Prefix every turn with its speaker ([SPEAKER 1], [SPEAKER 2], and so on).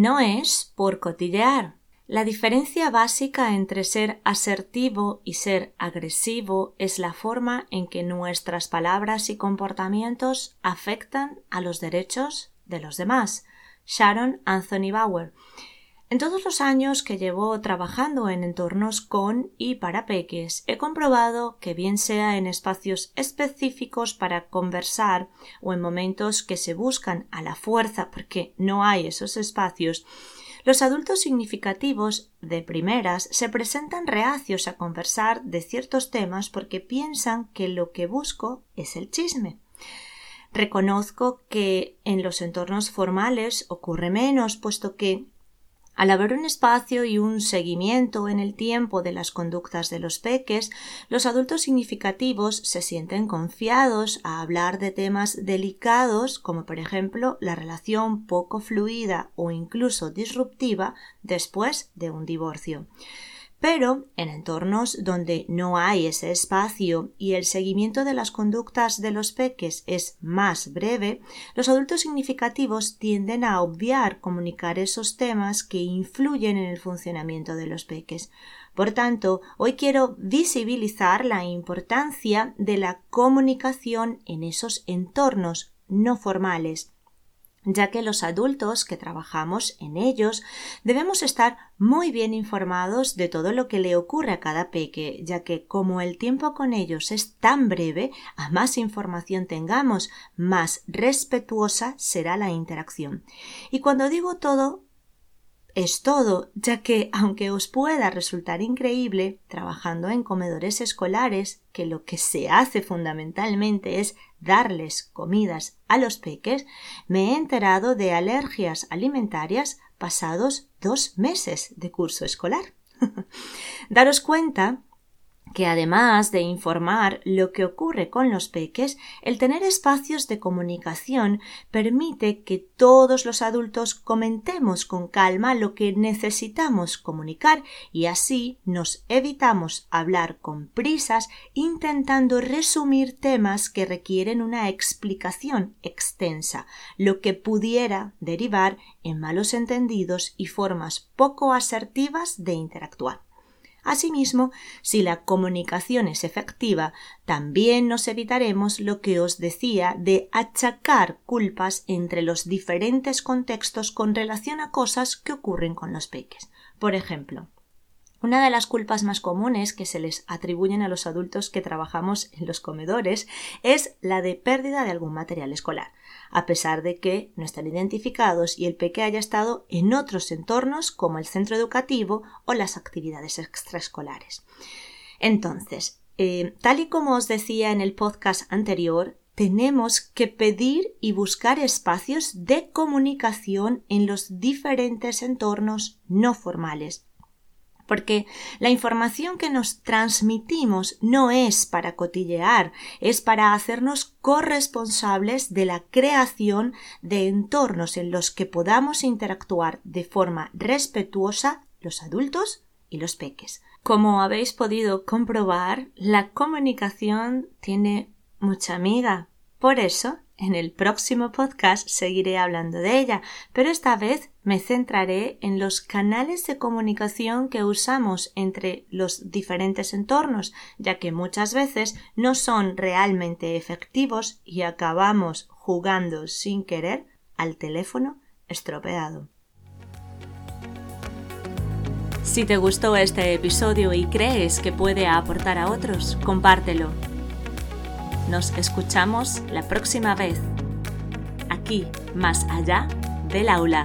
[SPEAKER 1] No es por cotillear. La diferencia básica entre ser asertivo y ser agresivo es la forma en que nuestras palabras y comportamientos afectan a los derechos de los demás. Sharon Anthony Bauer. En todos los años que llevo trabajando en entornos con y para peques, he comprobado que bien sea en espacios específicos para conversar o en momentos que se buscan a la fuerza porque no hay esos espacios, los adultos significativos de primeras se presentan reacios a conversar de ciertos temas porque piensan que lo que busco es el chisme. Reconozco que en los entornos formales ocurre menos, puesto que al haber un espacio y un seguimiento en el tiempo de las conductas de los peques, los adultos significativos se sienten confiados a hablar de temas delicados como por ejemplo la relación poco fluida o incluso disruptiva después de un divorcio. Pero en entornos donde no hay ese espacio y el seguimiento de las conductas de los peques es más breve, los adultos significativos tienden a obviar comunicar esos temas que influyen en el funcionamiento de los peques. Por tanto, hoy quiero visibilizar la importancia de la comunicación en esos entornos no formales ya que los adultos que trabajamos en ellos debemos estar muy bien informados de todo lo que le ocurre a cada peque, ya que como el tiempo con ellos es tan breve, a más información tengamos, más respetuosa será la interacción. Y cuando digo todo, es todo, ya que, aunque os pueda resultar increíble, trabajando en comedores escolares, que lo que se hace fundamentalmente es darles comidas a los peques, me he enterado de alergias alimentarias pasados dos meses de curso escolar. Daros cuenta que además de informar lo que ocurre con los peques, el tener espacios de comunicación permite que todos los adultos comentemos con calma lo que necesitamos comunicar y así nos evitamos hablar con prisas intentando resumir temas que requieren una explicación extensa, lo que pudiera derivar en malos entendidos y formas poco asertivas de interactuar. Asimismo, si la comunicación es efectiva, también nos evitaremos lo que os decía de achacar culpas entre los diferentes contextos con relación a cosas que ocurren con los peques. Por ejemplo, una de las culpas más comunes que se les atribuyen a los adultos que trabajamos en los comedores es la de pérdida de algún material escolar, a pesar de que no están identificados y el peque haya estado en otros entornos como el centro educativo o las actividades extraescolares. Entonces, eh, tal y como os decía en el podcast anterior, tenemos que pedir y buscar espacios de comunicación en los diferentes entornos no formales porque la información que nos transmitimos no es para cotillear, es para hacernos corresponsables de la creación de entornos en los que podamos interactuar de forma respetuosa los adultos y los peques. Como habéis podido comprobar, la comunicación tiene mucha amiga. Por eso en el próximo podcast seguiré hablando de ella, pero esta vez me centraré en los canales de comunicación que usamos entre los diferentes entornos, ya que muchas veces no son realmente efectivos y acabamos jugando sin querer al teléfono estropeado. Si te gustó este episodio y crees que puede aportar a otros, compártelo nos escuchamos la próxima vez, aquí, más allá del aula.